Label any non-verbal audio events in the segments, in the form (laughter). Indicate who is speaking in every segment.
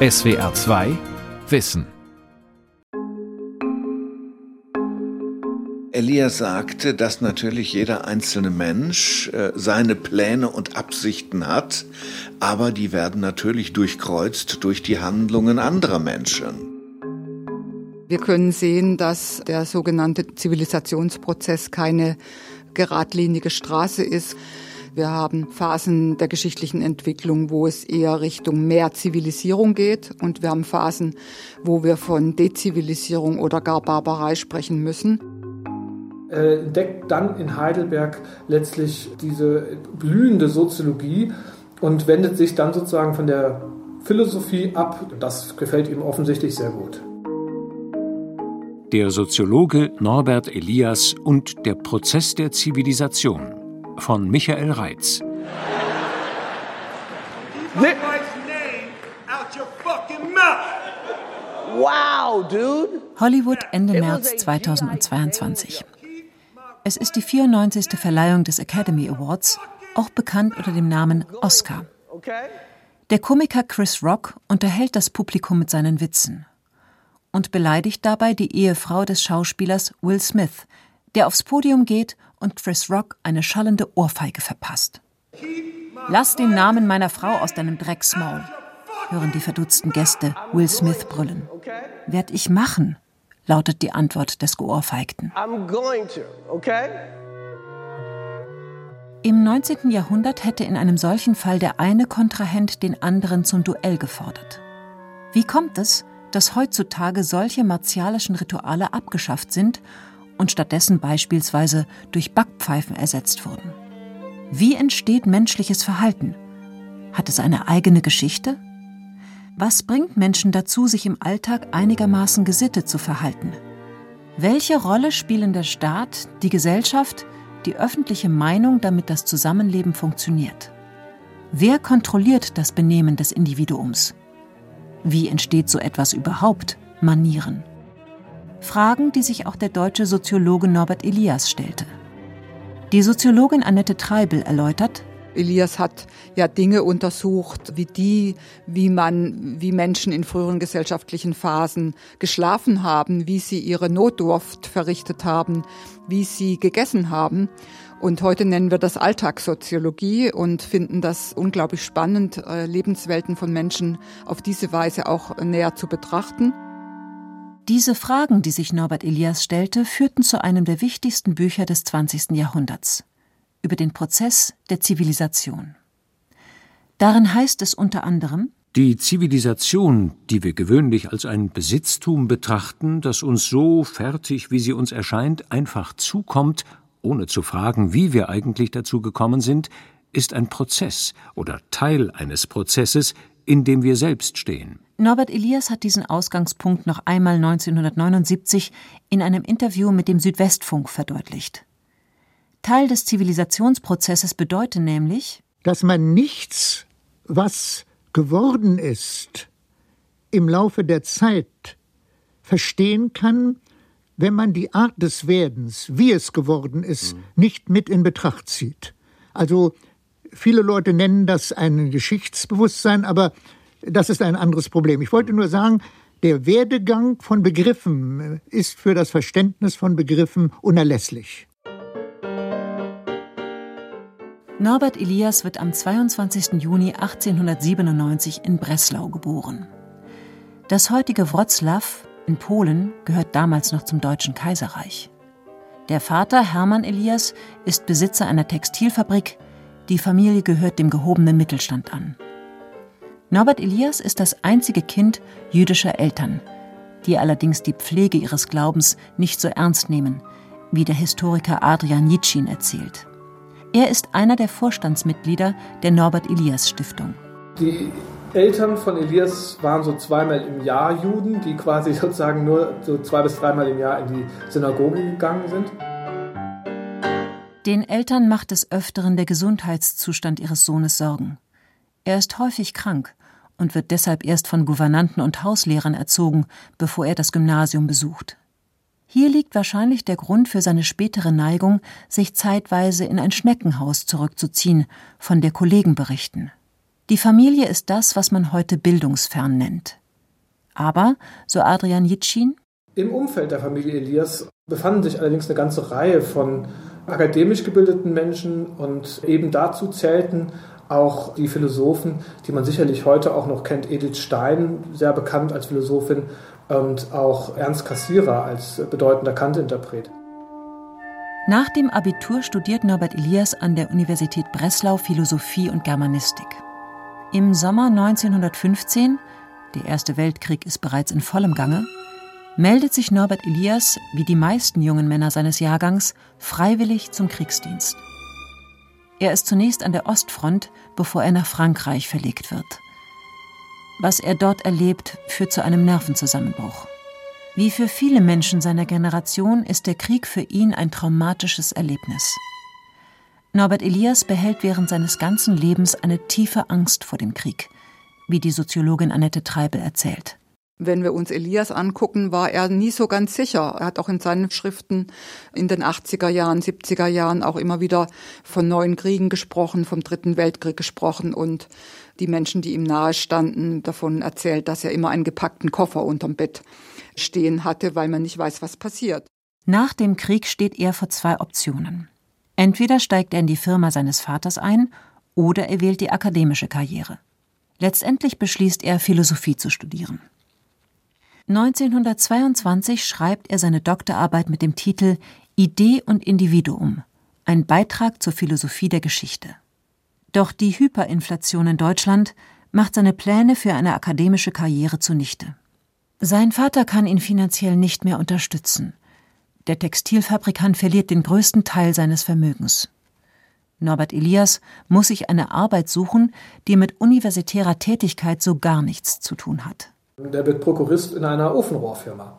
Speaker 1: SWR 2 Wissen
Speaker 2: Elias sagte, dass natürlich jeder einzelne Mensch äh, seine Pläne und Absichten hat, aber die werden natürlich durchkreuzt durch die Handlungen anderer Menschen.
Speaker 3: Wir können sehen, dass der sogenannte Zivilisationsprozess keine geradlinige Straße ist. Wir haben Phasen der geschichtlichen Entwicklung, wo es eher Richtung mehr Zivilisierung geht. Und wir haben Phasen, wo wir von Dezivilisierung oder gar Barbarei sprechen müssen.
Speaker 4: Er entdeckt dann in Heidelberg letztlich diese blühende Soziologie und wendet sich dann sozusagen von der Philosophie ab. Das gefällt ihm offensichtlich sehr gut.
Speaker 1: Der Soziologe Norbert Elias und der Prozess der Zivilisation von Michael Reitz.
Speaker 5: Wow, dude.
Speaker 6: Hollywood Ende März 2022. Es ist die 94. Verleihung des Academy Awards, auch bekannt unter dem Namen Oscar. Der Komiker Chris Rock unterhält das Publikum mit seinen Witzen und beleidigt dabei die Ehefrau des Schauspielers Will Smith, der aufs Podium geht und Chris Rock eine schallende Ohrfeige verpasst. Lass den Namen meiner Frau aus deinem Drecksmaul, hören die verdutzten Gäste Will Smith brüllen. Werd ich machen, lautet die Antwort des Geohrfeigten. Im 19. Jahrhundert hätte in einem solchen Fall der eine Kontrahent den anderen zum Duell gefordert. Wie kommt es, dass heutzutage solche martialischen Rituale abgeschafft sind und stattdessen beispielsweise durch Backpfeifen ersetzt wurden. Wie entsteht menschliches Verhalten? Hat es eine eigene Geschichte? Was bringt Menschen dazu, sich im Alltag einigermaßen gesittet zu verhalten? Welche Rolle spielen der Staat, die Gesellschaft, die öffentliche Meinung, damit das Zusammenleben funktioniert? Wer kontrolliert das Benehmen des Individuums? Wie entsteht so etwas überhaupt, Manieren? Fragen, die sich auch der deutsche Soziologe Norbert Elias stellte. Die Soziologin Annette Treibel erläutert,
Speaker 3: Elias hat ja Dinge untersucht, wie die, wie man, wie Menschen in früheren gesellschaftlichen Phasen geschlafen haben, wie sie ihre Notdurft verrichtet haben, wie sie gegessen haben. Und heute nennen wir das Alltagssoziologie und finden das unglaublich spannend, äh, Lebenswelten von Menschen auf diese Weise auch näher zu betrachten.
Speaker 6: Diese Fragen, die sich Norbert Elias stellte, führten zu einem der wichtigsten Bücher des 20. Jahrhunderts über den Prozess der Zivilisation. Darin heißt es unter anderem
Speaker 1: Die Zivilisation, die wir gewöhnlich als ein Besitztum betrachten, das uns so fertig, wie sie uns erscheint, einfach zukommt, ohne zu fragen, wie wir eigentlich dazu gekommen sind, ist ein Prozess oder Teil eines Prozesses, in dem wir selbst stehen.
Speaker 6: Norbert Elias hat diesen Ausgangspunkt noch einmal 1979 in einem Interview mit dem Südwestfunk verdeutlicht. Teil des Zivilisationsprozesses bedeutet nämlich,
Speaker 7: dass man nichts, was geworden ist, im Laufe der Zeit verstehen kann, wenn man die Art des Werdens, wie es geworden ist, mhm. nicht mit in Betracht zieht. Also viele Leute nennen das ein Geschichtsbewusstsein, aber das ist ein anderes Problem. Ich wollte nur sagen, der Werdegang von Begriffen ist für das Verständnis von Begriffen unerlässlich.
Speaker 6: Norbert Elias wird am 22. Juni 1897 in Breslau geboren. Das heutige Wroclaw in Polen gehört damals noch zum Deutschen Kaiserreich. Der Vater Hermann Elias ist Besitzer einer Textilfabrik, die Familie gehört dem gehobenen Mittelstand an. Norbert Elias ist das einzige Kind jüdischer Eltern, die allerdings die Pflege ihres Glaubens nicht so ernst nehmen, wie der Historiker Adrian Jitschin erzählt. Er ist einer der Vorstandsmitglieder der Norbert Elias Stiftung.
Speaker 4: Die Eltern von Elias waren so zweimal im Jahr Juden, die quasi (laughs) sozusagen nur so zwei bis dreimal im Jahr in die Synagoge gegangen sind.
Speaker 6: Den Eltern macht des Öfteren der Gesundheitszustand ihres Sohnes Sorgen. Er ist häufig krank und wird deshalb erst von Gouvernanten und Hauslehrern erzogen, bevor er das Gymnasium besucht. Hier liegt wahrscheinlich der Grund für seine spätere Neigung, sich zeitweise in ein Schneckenhaus zurückzuziehen, von der Kollegen berichten. Die Familie ist das, was man heute bildungsfern nennt. Aber, so Adrian Jitschin,
Speaker 4: im Umfeld der Familie Elias befanden sich allerdings eine ganze Reihe von akademisch gebildeten Menschen und eben dazu zählten auch die Philosophen, die man sicherlich heute auch noch kennt, Edith Stein, sehr bekannt als Philosophin, und auch Ernst Cassirer als bedeutender Kant-Interpret.
Speaker 6: Nach dem Abitur studiert Norbert Elias an der Universität Breslau Philosophie und Germanistik. Im Sommer 1915, der Erste Weltkrieg ist bereits in vollem Gange, meldet sich Norbert Elias, wie die meisten jungen Männer seines Jahrgangs, freiwillig zum Kriegsdienst. Er ist zunächst an der Ostfront, bevor er nach Frankreich verlegt wird. Was er dort erlebt, führt zu einem Nervenzusammenbruch. Wie für viele Menschen seiner Generation ist der Krieg für ihn ein traumatisches Erlebnis. Norbert Elias behält während seines ganzen Lebens eine tiefe Angst vor dem Krieg, wie die Soziologin Annette Treibel erzählt.
Speaker 3: Wenn wir uns Elias angucken, war er nie so ganz sicher. Er hat auch in seinen Schriften in den 80er Jahren, 70er Jahren auch immer wieder von neuen Kriegen gesprochen, vom Dritten Weltkrieg gesprochen und die Menschen, die ihm nahe standen, davon erzählt, dass er immer einen gepackten Koffer unterm Bett stehen hatte, weil man nicht weiß, was passiert.
Speaker 6: Nach dem Krieg steht er vor zwei Optionen. Entweder steigt er in die Firma seines Vaters ein oder er wählt die akademische Karriere. Letztendlich beschließt er, Philosophie zu studieren. 1922 schreibt er seine Doktorarbeit mit dem Titel Idee und Individuum, ein Beitrag zur Philosophie der Geschichte. Doch die Hyperinflation in Deutschland macht seine Pläne für eine akademische Karriere zunichte. Sein Vater kann ihn finanziell nicht mehr unterstützen. Der Textilfabrikant verliert den größten Teil seines Vermögens. Norbert Elias muss sich eine Arbeit suchen, die mit universitärer Tätigkeit so gar nichts zu tun hat.
Speaker 4: Der wird Prokurist in einer Ofenrohrfirma,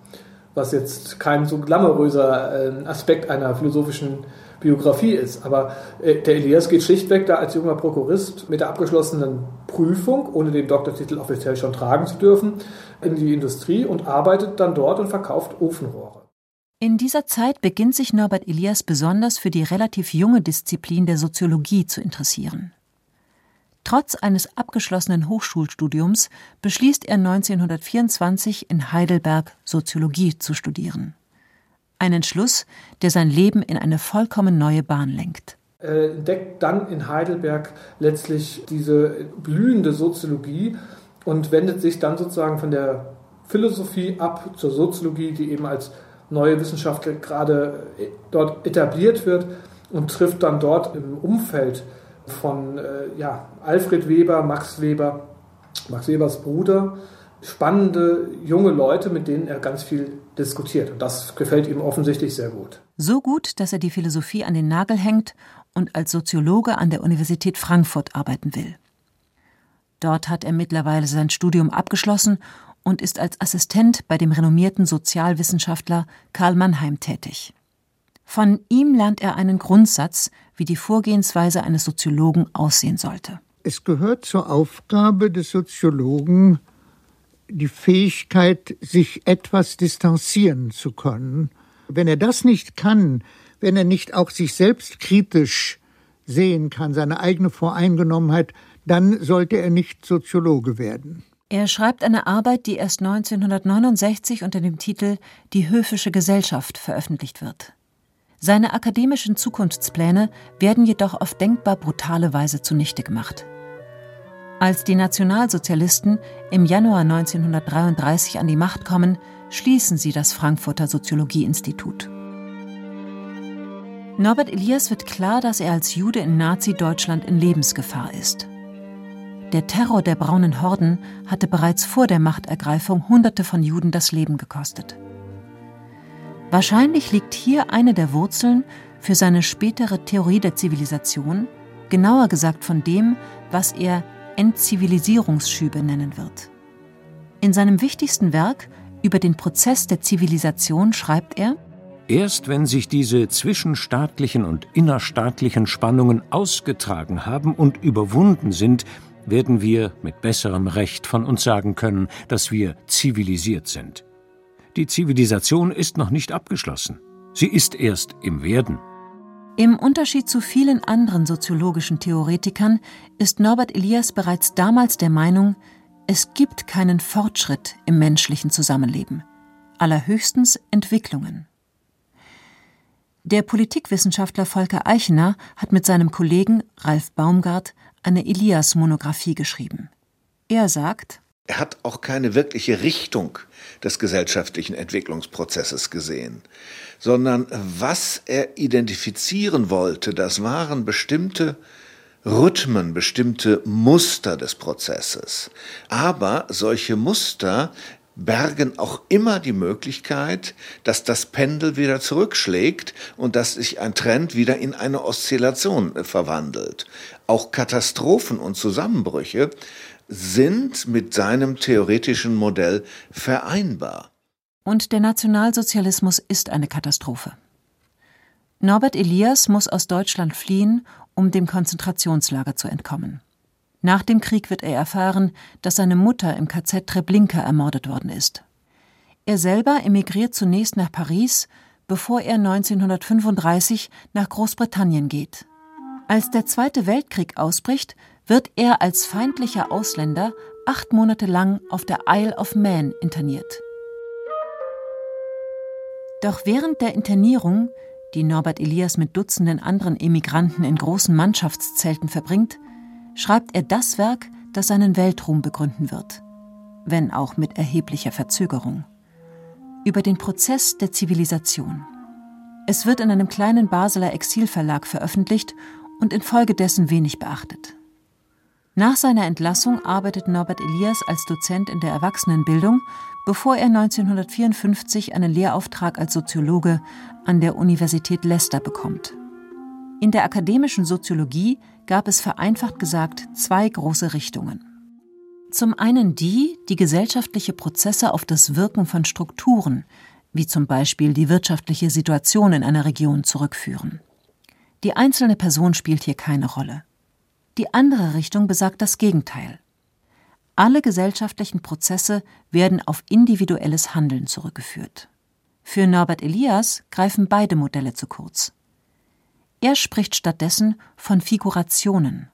Speaker 4: was jetzt kein so glamouröser äh, Aspekt einer philosophischen Biografie ist. Aber äh, der Elias geht schlichtweg da als junger Prokurist mit der abgeschlossenen Prüfung, ohne den Doktortitel offiziell schon tragen zu dürfen, in die Industrie und arbeitet dann dort und verkauft Ofenrohre.
Speaker 6: In dieser Zeit beginnt sich Norbert Elias besonders für die relativ junge Disziplin der Soziologie zu interessieren. Trotz eines abgeschlossenen Hochschulstudiums beschließt er 1924 in Heidelberg Soziologie zu studieren. Ein Entschluss, der sein Leben in eine vollkommen neue Bahn lenkt.
Speaker 4: Er entdeckt dann in Heidelberg letztlich diese blühende Soziologie und wendet sich dann sozusagen von der Philosophie ab zur Soziologie, die eben als neue Wissenschaft gerade dort etabliert wird und trifft dann dort im Umfeld von äh, ja, Alfred Weber, Max Weber, Max Webers Bruder, spannende junge Leute, mit denen er ganz viel diskutiert. Und das gefällt ihm offensichtlich sehr gut.
Speaker 6: So gut, dass er die Philosophie an den Nagel hängt und als Soziologe an der Universität Frankfurt arbeiten will. Dort hat er mittlerweile sein Studium abgeschlossen und ist als Assistent bei dem renommierten Sozialwissenschaftler Karl Mannheim tätig. Von ihm lernt er einen Grundsatz, wie die Vorgehensweise eines Soziologen aussehen sollte.
Speaker 7: Es gehört zur Aufgabe des Soziologen, die Fähigkeit, sich etwas distanzieren zu können. Wenn er das nicht kann, wenn er nicht auch sich selbst kritisch sehen kann, seine eigene Voreingenommenheit, dann sollte er nicht Soziologe werden.
Speaker 6: Er schreibt eine Arbeit, die erst 1969 unter dem Titel Die höfische Gesellschaft veröffentlicht wird. Seine akademischen Zukunftspläne werden jedoch auf denkbar brutale Weise zunichte gemacht. Als die Nationalsozialisten im Januar 1933 an die Macht kommen, schließen sie das Frankfurter Soziologieinstitut. Norbert Elias wird klar, dass er als Jude in Nazi-Deutschland in Lebensgefahr ist. Der Terror der braunen Horden hatte bereits vor der Machtergreifung Hunderte von Juden das Leben gekostet. Wahrscheinlich liegt hier eine der Wurzeln für seine spätere Theorie der Zivilisation, genauer gesagt von dem, was er Entzivilisierungsschübe nennen wird. In seinem wichtigsten Werk über den Prozess der Zivilisation schreibt er
Speaker 1: Erst wenn sich diese zwischenstaatlichen und innerstaatlichen Spannungen ausgetragen haben und überwunden sind, werden wir mit besserem Recht von uns sagen können, dass wir zivilisiert sind. Die Zivilisation ist noch nicht abgeschlossen. Sie ist erst im Werden.
Speaker 6: Im Unterschied zu vielen anderen soziologischen Theoretikern ist Norbert Elias bereits damals der Meinung, es gibt keinen Fortschritt im menschlichen Zusammenleben, allerhöchstens Entwicklungen. Der Politikwissenschaftler Volker Eichener hat mit seinem Kollegen Ralf Baumgart eine Elias-Monographie geschrieben. Er sagt,
Speaker 2: er hat auch keine wirkliche Richtung des gesellschaftlichen Entwicklungsprozesses gesehen, sondern was er identifizieren wollte, das waren bestimmte Rhythmen, bestimmte Muster des Prozesses. Aber solche Muster bergen auch immer die Möglichkeit, dass das Pendel wieder zurückschlägt und dass sich ein Trend wieder in eine Oszillation verwandelt. Auch Katastrophen und Zusammenbrüche sind mit seinem theoretischen Modell vereinbar.
Speaker 6: Und der Nationalsozialismus ist eine Katastrophe. Norbert Elias muss aus Deutschland fliehen, um dem Konzentrationslager zu entkommen. Nach dem Krieg wird er erfahren, dass seine Mutter im KZ Treblinka ermordet worden ist. Er selber emigriert zunächst nach Paris, bevor er 1935 nach Großbritannien geht. Als der Zweite Weltkrieg ausbricht, wird er als feindlicher Ausländer acht Monate lang auf der Isle of Man interniert. Doch während der Internierung, die Norbert Elias mit Dutzenden anderen Emigranten in großen Mannschaftszelten verbringt, schreibt er das Werk, das seinen Weltruhm begründen wird, wenn auch mit erheblicher Verzögerung. Über den Prozess der Zivilisation. Es wird in einem kleinen Basler Exilverlag veröffentlicht und infolgedessen wenig beachtet. Nach seiner Entlassung arbeitet Norbert Elias als Dozent in der Erwachsenenbildung, bevor er 1954 einen Lehrauftrag als Soziologe an der Universität Leicester bekommt. In der akademischen Soziologie gab es vereinfacht gesagt zwei große Richtungen. Zum einen die, die gesellschaftliche Prozesse auf das Wirken von Strukturen, wie zum Beispiel die wirtschaftliche Situation in einer Region, zurückführen. Die einzelne Person spielt hier keine Rolle. Die andere Richtung besagt das Gegenteil. Alle gesellschaftlichen Prozesse werden auf individuelles Handeln zurückgeführt. Für Norbert Elias greifen beide Modelle zu kurz. Er spricht stattdessen von Figurationen.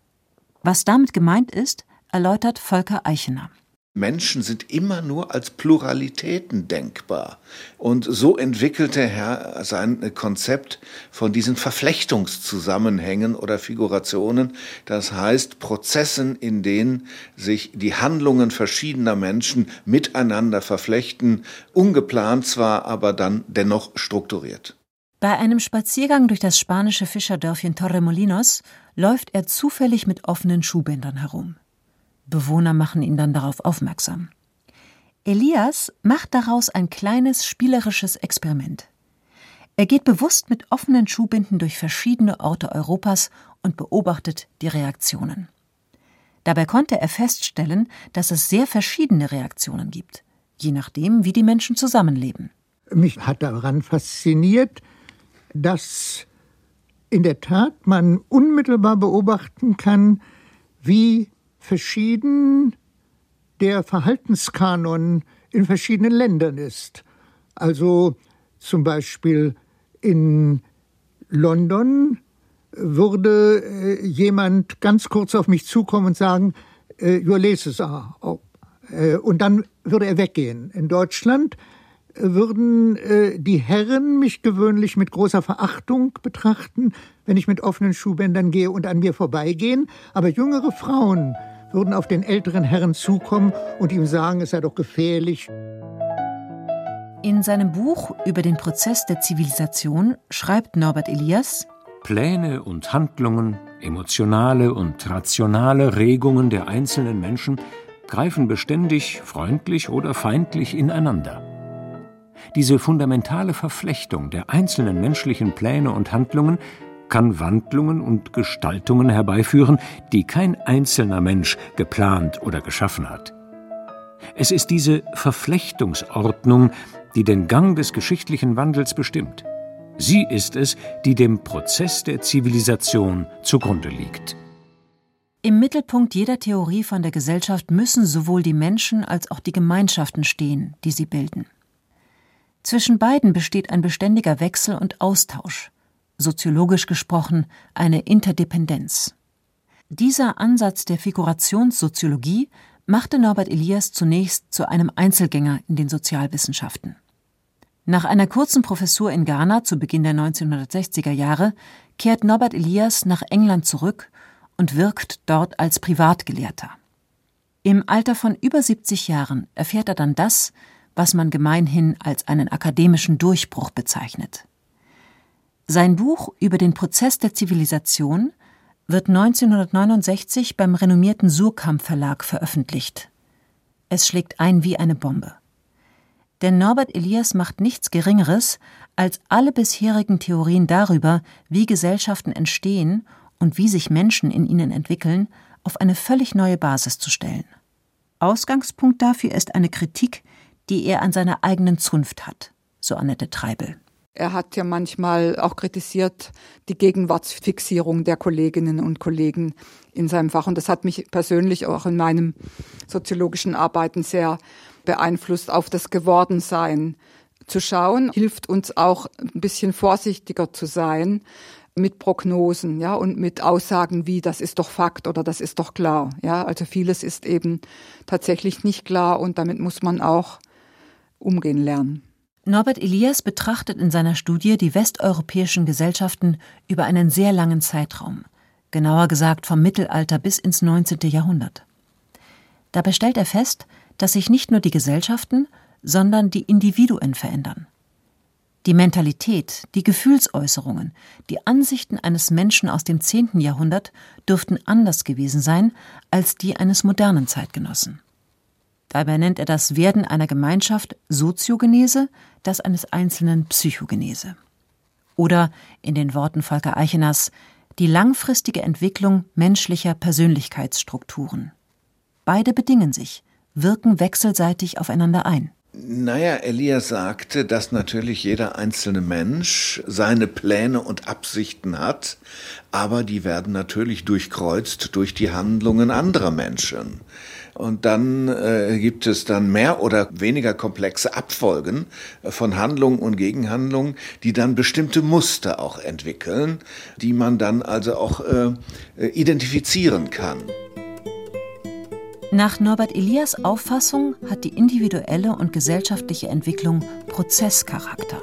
Speaker 6: Was damit gemeint ist, erläutert Volker Eichener.
Speaker 2: Menschen sind immer nur als Pluralitäten denkbar. Und so entwickelte er sein Konzept von diesen Verflechtungszusammenhängen oder Figurationen, das heißt Prozessen, in denen sich die Handlungen verschiedener Menschen miteinander verflechten, ungeplant zwar, aber dann dennoch strukturiert.
Speaker 6: Bei einem Spaziergang durch das spanische Fischerdörfchen Torremolinos läuft er zufällig mit offenen Schuhbändern herum. Bewohner machen ihn dann darauf aufmerksam. Elias macht daraus ein kleines spielerisches Experiment. Er geht bewusst mit offenen Schuhbinden durch verschiedene Orte Europas und beobachtet die Reaktionen. Dabei konnte er feststellen, dass es sehr verschiedene Reaktionen gibt, je nachdem, wie die Menschen zusammenleben.
Speaker 7: Mich hat daran fasziniert, dass in der Tat man unmittelbar beobachten kann, wie verschieden der Verhaltenskanon in verschiedenen Ländern ist. Also zum Beispiel in London würde äh, jemand ganz kurz auf mich zukommen und sagen, äh, your laces are. Äh, und dann würde er weggehen. In Deutschland würden äh, die Herren mich gewöhnlich mit großer Verachtung betrachten, wenn ich mit offenen Schuhbändern gehe und an mir vorbeigehen, aber jüngere Frauen würden auf den älteren Herrn zukommen und ihm sagen, es sei doch gefährlich.
Speaker 6: In seinem Buch über den Prozess der Zivilisation schreibt Norbert Elias
Speaker 1: Pläne und Handlungen, emotionale und rationale Regungen der einzelnen Menschen greifen beständig freundlich oder feindlich ineinander. Diese fundamentale Verflechtung der einzelnen menschlichen Pläne und Handlungen kann Wandlungen und Gestaltungen herbeiführen, die kein einzelner Mensch geplant oder geschaffen hat. Es ist diese Verflechtungsordnung, die den Gang des geschichtlichen Wandels bestimmt. Sie ist es, die dem Prozess der Zivilisation zugrunde liegt.
Speaker 6: Im Mittelpunkt jeder Theorie von der Gesellschaft müssen sowohl die Menschen als auch die Gemeinschaften stehen, die sie bilden. Zwischen beiden besteht ein beständiger Wechsel und Austausch, soziologisch gesprochen eine Interdependenz. Dieser Ansatz der Figurationssoziologie machte Norbert Elias zunächst zu einem Einzelgänger in den Sozialwissenschaften. Nach einer kurzen Professur in Ghana zu Beginn der 1960er Jahre kehrt Norbert Elias nach England zurück und wirkt dort als Privatgelehrter. Im Alter von über 70 Jahren erfährt er dann das, was man gemeinhin als einen akademischen Durchbruch bezeichnet. Sein Buch über den Prozess der Zivilisation wird 1969 beim renommierten Surkamp Verlag veröffentlicht. Es schlägt ein wie eine Bombe. Denn Norbert Elias macht nichts Geringeres, als alle bisherigen Theorien darüber, wie Gesellschaften entstehen und wie sich Menschen in ihnen entwickeln, auf eine völlig neue Basis zu stellen. Ausgangspunkt dafür ist eine Kritik, die er an seiner eigenen Zunft hat, so Annette Treibel.
Speaker 3: Er hat ja manchmal auch kritisiert die Gegenwartsfixierung der Kolleginnen und Kollegen in seinem Fach. Und das hat mich persönlich auch in meinem soziologischen Arbeiten sehr beeinflusst, auf das Gewordensein zu schauen. Hilft uns auch ein bisschen vorsichtiger zu sein mit Prognosen, ja, und mit Aussagen wie, das ist doch Fakt oder das ist doch klar. Ja, also vieles ist eben tatsächlich nicht klar und damit muss man auch umgehen lernen.
Speaker 6: Norbert Elias betrachtet in seiner Studie die westeuropäischen Gesellschaften über einen sehr langen Zeitraum, genauer gesagt vom Mittelalter bis ins 19. Jahrhundert. Dabei stellt er fest, dass sich nicht nur die Gesellschaften, sondern die Individuen verändern. Die Mentalität, die Gefühlsäußerungen, die Ansichten eines Menschen aus dem 10. Jahrhundert dürften anders gewesen sein als die eines modernen Zeitgenossen. Dabei nennt er das Werden einer Gemeinschaft Soziogenese, das eines Einzelnen Psychogenese. Oder in den Worten Volker Eicheners die langfristige Entwicklung menschlicher Persönlichkeitsstrukturen. Beide bedingen sich, wirken wechselseitig aufeinander ein.
Speaker 2: Naja, Elias sagte, dass natürlich jeder einzelne Mensch seine Pläne und Absichten hat, aber die werden natürlich durchkreuzt durch die Handlungen anderer Menschen. Und dann äh, gibt es dann mehr oder weniger komplexe Abfolgen von Handlungen und Gegenhandlungen, die dann bestimmte Muster auch entwickeln, die man dann also auch äh, identifizieren kann.
Speaker 6: Nach Norbert Elias Auffassung hat die individuelle und gesellschaftliche Entwicklung Prozesscharakter.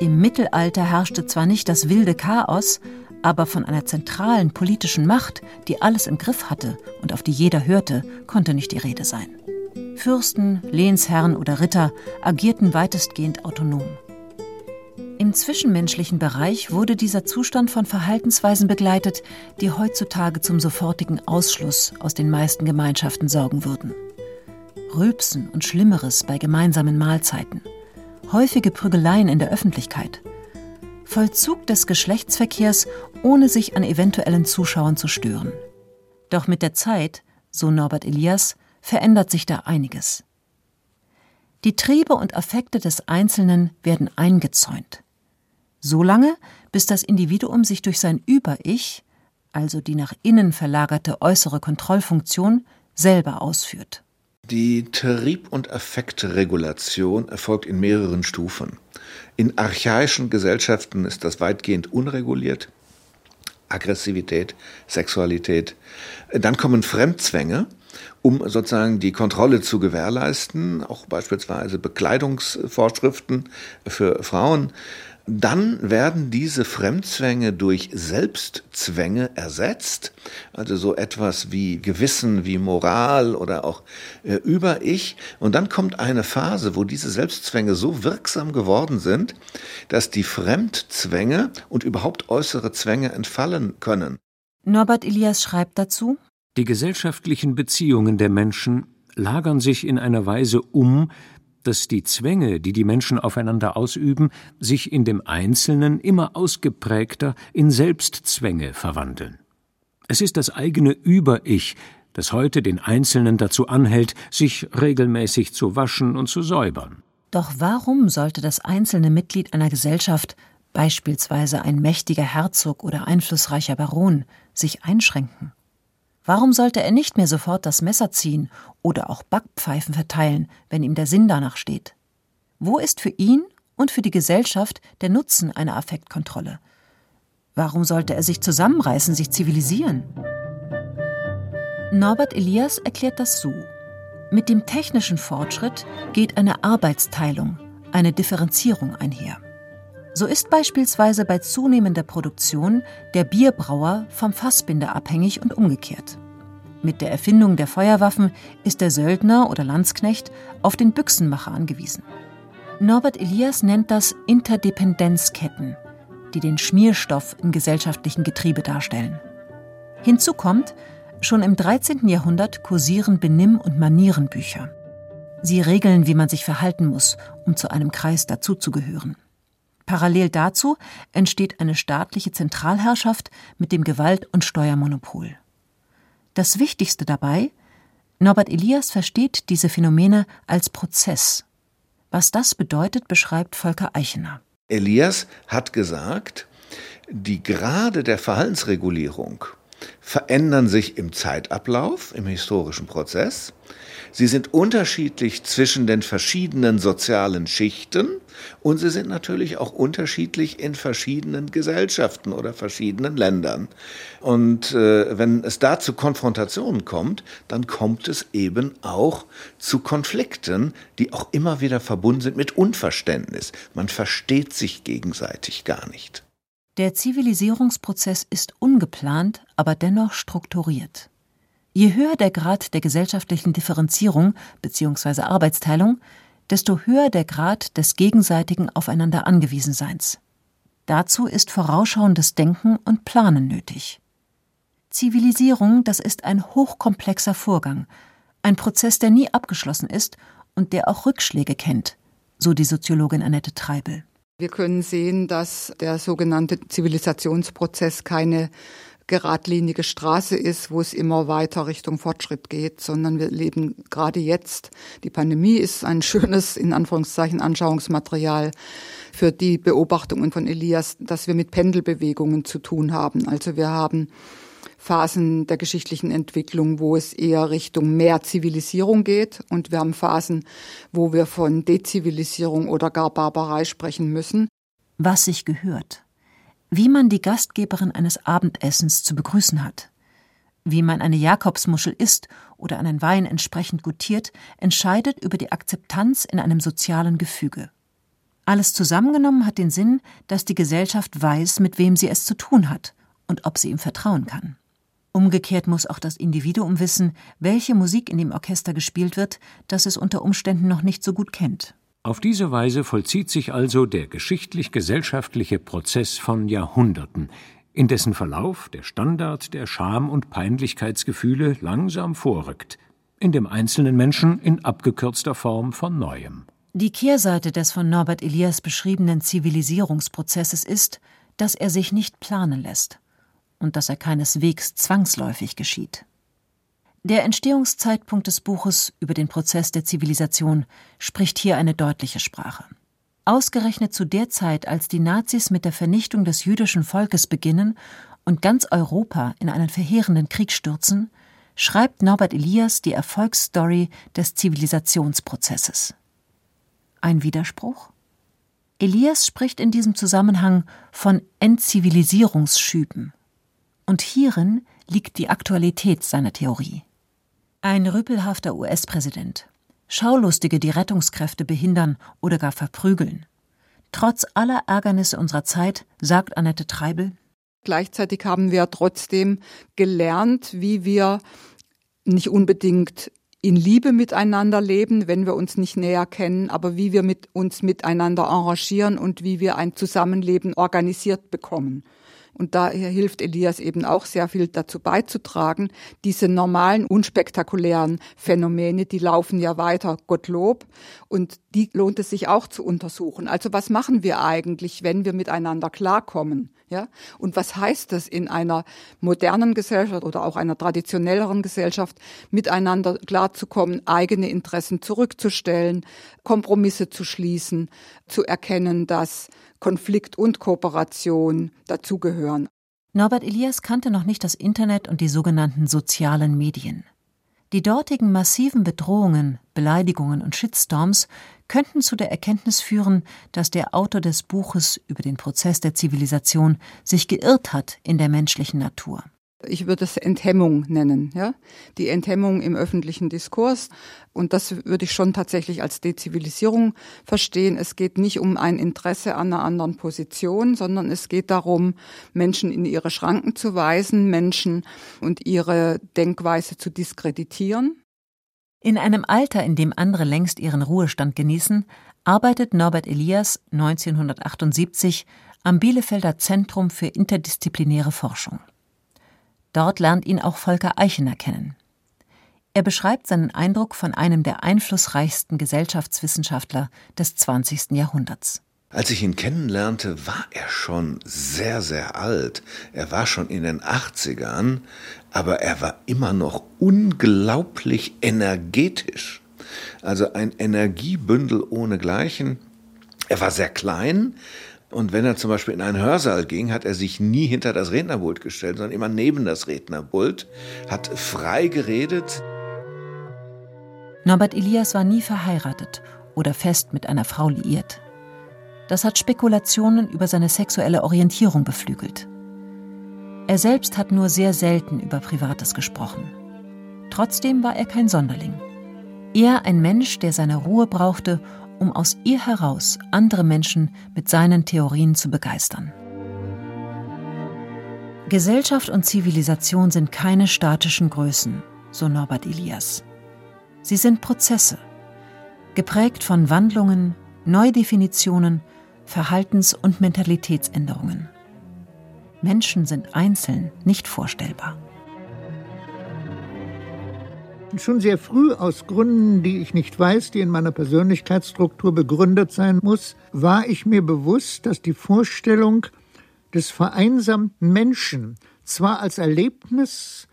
Speaker 6: Im Mittelalter herrschte zwar nicht das wilde Chaos, aber von einer zentralen politischen Macht, die alles im Griff hatte und auf die jeder hörte, konnte nicht die Rede sein. Fürsten, Lehnsherren oder Ritter agierten weitestgehend autonom. Im zwischenmenschlichen Bereich wurde dieser Zustand von Verhaltensweisen begleitet, die heutzutage zum sofortigen Ausschluss aus den meisten Gemeinschaften sorgen würden. Rülpsen und Schlimmeres bei gemeinsamen Mahlzeiten, häufige Prügeleien in der Öffentlichkeit – Vollzug des Geschlechtsverkehrs, ohne sich an eventuellen Zuschauern zu stören. Doch mit der Zeit, so Norbert Elias, verändert sich da einiges. Die Triebe und Affekte des Einzelnen werden eingezäunt. So lange, bis das Individuum sich durch sein Über-Ich, also die nach innen verlagerte äußere Kontrollfunktion, selber ausführt.
Speaker 2: Die Trieb- und Affektregulation erfolgt in mehreren Stufen. In archaischen Gesellschaften ist das weitgehend unreguliert. Aggressivität, Sexualität. Dann kommen Fremdzwänge, um sozusagen die Kontrolle zu gewährleisten, auch beispielsweise Bekleidungsvorschriften für Frauen. Dann werden diese Fremdzwänge durch Selbstzwänge ersetzt, also so etwas wie Gewissen, wie Moral oder auch äh, Über-Ich. Und dann kommt eine Phase, wo diese Selbstzwänge so wirksam geworden sind, dass die Fremdzwänge und überhaupt äußere Zwänge entfallen können.
Speaker 6: Norbert Elias schreibt dazu,
Speaker 1: Die gesellschaftlichen Beziehungen der Menschen lagern sich in einer Weise um, dass die Zwänge, die die Menschen aufeinander ausüben, sich in dem Einzelnen immer ausgeprägter in Selbstzwänge verwandeln. Es ist das eigene Über-Ich, das heute den Einzelnen dazu anhält, sich regelmäßig zu waschen und zu säubern.
Speaker 6: Doch warum sollte das einzelne Mitglied einer Gesellschaft, beispielsweise ein mächtiger Herzog oder einflussreicher Baron, sich einschränken? Warum sollte er nicht mehr sofort das Messer ziehen oder auch Backpfeifen verteilen, wenn ihm der Sinn danach steht? Wo ist für ihn und für die Gesellschaft der Nutzen einer Affektkontrolle? Warum sollte er sich zusammenreißen, sich zivilisieren? Norbert Elias erklärt das so. Mit dem technischen Fortschritt geht eine Arbeitsteilung, eine Differenzierung einher. So ist beispielsweise bei zunehmender Produktion der Bierbrauer vom Fassbinder abhängig und umgekehrt. Mit der Erfindung der Feuerwaffen ist der Söldner oder Landsknecht auf den Büchsenmacher angewiesen. Norbert Elias nennt das Interdependenzketten, die den Schmierstoff im gesellschaftlichen Getriebe darstellen. Hinzu kommt, Schon im 13. Jahrhundert kursieren Benimm- und Manierenbücher. Sie regeln, wie man sich verhalten muss, um zu einem Kreis dazuzugehören. Parallel dazu entsteht eine staatliche Zentralherrschaft mit dem Gewalt- und Steuermonopol. Das Wichtigste dabei, Norbert Elias versteht diese Phänomene als Prozess. Was das bedeutet, beschreibt Volker Eichener.
Speaker 2: Elias hat gesagt, die Grade der Verhaltensregulierung verändern sich im Zeitablauf, im historischen Prozess. Sie sind unterschiedlich zwischen den verschiedenen sozialen Schichten und sie sind natürlich auch unterschiedlich in verschiedenen Gesellschaften oder verschiedenen Ländern. Und äh, wenn es da zu Konfrontationen kommt, dann kommt es eben auch zu Konflikten, die auch immer wieder verbunden sind mit Unverständnis. Man versteht sich gegenseitig gar nicht.
Speaker 6: Der Zivilisierungsprozess ist ungeplant, aber dennoch strukturiert. Je höher der Grad der gesellschaftlichen Differenzierung bzw. Arbeitsteilung, desto höher der Grad des gegenseitigen Aufeinander Angewiesenseins. Dazu ist vorausschauendes Denken und Planen nötig. Zivilisierung, das ist ein hochkomplexer Vorgang, ein Prozess, der nie abgeschlossen ist und der auch Rückschläge kennt, so die Soziologin Annette Treibel.
Speaker 3: Wir können sehen, dass der sogenannte Zivilisationsprozess keine geradlinige Straße ist, wo es immer weiter Richtung Fortschritt geht, sondern wir leben gerade jetzt. Die Pandemie ist ein (laughs) schönes, in Anführungszeichen, Anschauungsmaterial für die Beobachtungen von Elias, dass wir mit Pendelbewegungen zu tun haben. Also wir haben Phasen der geschichtlichen Entwicklung, wo es eher Richtung mehr Zivilisierung geht. Und wir haben Phasen, wo wir von Dezivilisierung oder gar Barbarei sprechen müssen.
Speaker 6: Was sich gehört. Wie man die Gastgeberin eines Abendessens zu begrüßen hat. Wie man eine Jakobsmuschel isst oder einen Wein entsprechend gutiert, entscheidet über die Akzeptanz in einem sozialen Gefüge. Alles zusammengenommen hat den Sinn, dass die Gesellschaft weiß, mit wem sie es zu tun hat und ob sie ihm vertrauen kann. Umgekehrt muss auch das Individuum wissen, welche Musik in dem Orchester gespielt wird, das es unter Umständen noch nicht so gut kennt.
Speaker 1: Auf diese Weise vollzieht sich also der geschichtlich-gesellschaftliche Prozess von Jahrhunderten, in dessen Verlauf der Standard der Scham- und Peinlichkeitsgefühle langsam vorrückt, in dem einzelnen Menschen in abgekürzter Form von Neuem.
Speaker 6: Die Kehrseite des von Norbert Elias beschriebenen Zivilisierungsprozesses ist, dass er sich nicht planen lässt und dass er keineswegs zwangsläufig geschieht. Der Entstehungszeitpunkt des Buches über den Prozess der Zivilisation spricht hier eine deutliche Sprache. Ausgerechnet zu der Zeit, als die Nazis mit der Vernichtung des jüdischen Volkes beginnen und ganz Europa in einen verheerenden Krieg stürzen, schreibt Norbert Elias die Erfolgsstory des Zivilisationsprozesses. Ein Widerspruch? Elias spricht in diesem Zusammenhang von Entzivilisierungsschüben und hierin liegt die Aktualität seiner Theorie. Ein rüpelhafter US-Präsident. Schaulustige, die Rettungskräfte behindern oder gar verprügeln. Trotz aller Ärgernisse unserer Zeit, sagt Annette Treibel,
Speaker 3: Gleichzeitig haben wir trotzdem gelernt, wie wir nicht unbedingt in Liebe miteinander leben, wenn wir uns nicht näher kennen, aber wie wir mit uns miteinander arrangieren und wie wir ein Zusammenleben organisiert bekommen. Und daher hilft Elias eben auch sehr viel dazu beizutragen. Diese normalen, unspektakulären Phänomene, die laufen ja weiter, Gottlob. Und die lohnt es sich auch zu untersuchen. Also was machen wir eigentlich, wenn wir miteinander klarkommen? Ja? Und was heißt das in einer modernen Gesellschaft oder auch einer traditionelleren Gesellschaft, miteinander klarzukommen, eigene Interessen zurückzustellen, Kompromisse zu schließen, zu erkennen, dass Konflikt und Kooperation dazugehören.
Speaker 6: Norbert Elias kannte noch nicht das Internet und die sogenannten sozialen Medien. Die dortigen massiven Bedrohungen, Beleidigungen und Shitstorms könnten zu der Erkenntnis führen, dass der Autor des Buches über den Prozess der Zivilisation sich geirrt hat in der menschlichen Natur
Speaker 3: ich würde es Enthemmung nennen, ja. Die Enthemmung im öffentlichen Diskurs. Und das würde ich schon tatsächlich als Dezivilisierung verstehen. Es geht nicht um ein Interesse an einer anderen Position, sondern es geht darum, Menschen in ihre Schranken zu weisen, Menschen und ihre Denkweise zu diskreditieren.
Speaker 6: In einem Alter, in dem andere längst ihren Ruhestand genießen, arbeitet Norbert Elias 1978 am Bielefelder Zentrum für interdisziplinäre Forschung. Dort lernt ihn auch Volker Eichener kennen. Er beschreibt seinen Eindruck von einem der einflussreichsten Gesellschaftswissenschaftler des 20. Jahrhunderts.
Speaker 2: Als ich ihn kennenlernte, war er schon sehr, sehr alt. Er war schon in den 80ern, aber er war immer noch unglaublich energetisch. Also ein Energiebündel ohnegleichen. Er war sehr klein, und wenn er zum Beispiel in einen Hörsaal ging, hat er sich nie hinter das Rednerpult gestellt, sondern immer neben das Rednerpult, hat frei geredet.
Speaker 6: Norbert Elias war nie verheiratet oder fest mit einer Frau liiert. Das hat Spekulationen über seine sexuelle Orientierung beflügelt. Er selbst hat nur sehr selten über Privates gesprochen. Trotzdem war er kein Sonderling. Eher ein Mensch, der seine Ruhe brauchte um aus ihr heraus andere Menschen mit seinen Theorien zu begeistern. Gesellschaft und Zivilisation sind keine statischen Größen, so Norbert Elias. Sie sind Prozesse, geprägt von Wandlungen, Neudefinitionen, Verhaltens- und Mentalitätsänderungen. Menschen sind einzeln nicht vorstellbar.
Speaker 7: Schon sehr früh aus Gründen, die ich nicht weiß, die in meiner Persönlichkeitsstruktur begründet sein muss, war ich mir bewusst, dass die Vorstellung des vereinsamten Menschen zwar als Erlebnis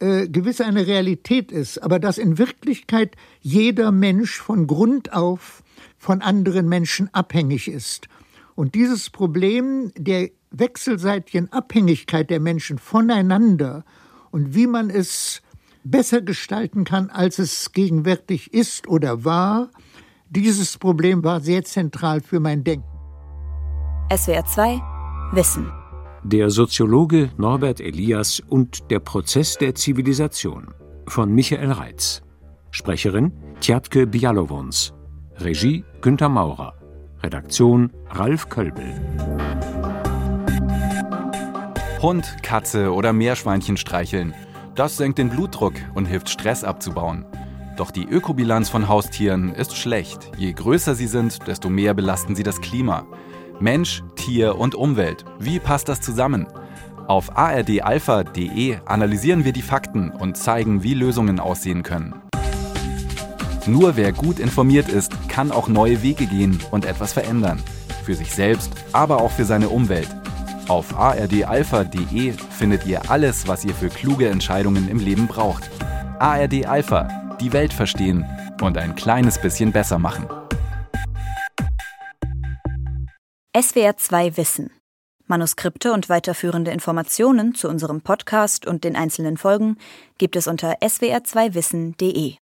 Speaker 7: äh, gewiss eine Realität ist, aber dass in Wirklichkeit jeder Mensch von Grund auf von anderen Menschen abhängig ist. Und dieses Problem der wechselseitigen Abhängigkeit der Menschen voneinander und wie man es besser gestalten kann, als es gegenwärtig ist oder war. Dieses Problem war sehr zentral für mein Denken.
Speaker 8: SWR 2 Wissen.
Speaker 1: Der Soziologe Norbert Elias und der Prozess der Zivilisation von Michael Reitz. Sprecherin Tjatke Bialowons. Regie Günter Maurer. Redaktion Ralf Kölbel.
Speaker 9: Hund, Katze oder Meerschweinchen streicheln – das senkt den Blutdruck und hilft Stress abzubauen. Doch die Ökobilanz von Haustieren ist schlecht. Je größer sie sind, desto mehr belasten sie das Klima. Mensch, Tier und Umwelt. Wie passt das zusammen? Auf ardalpha.de analysieren wir die Fakten und zeigen, wie Lösungen aussehen können. Nur wer gut informiert ist, kann auch neue Wege gehen und etwas verändern. Für sich selbst, aber auch für seine Umwelt. Auf ardalpha.de findet ihr alles, was ihr für kluge Entscheidungen im Leben braucht. ARD Alpha, die Welt verstehen und ein kleines bisschen besser machen.
Speaker 8: SWR 2 Wissen. Manuskripte und weiterführende Informationen zu unserem Podcast und den einzelnen Folgen gibt es unter swr2wissen.de.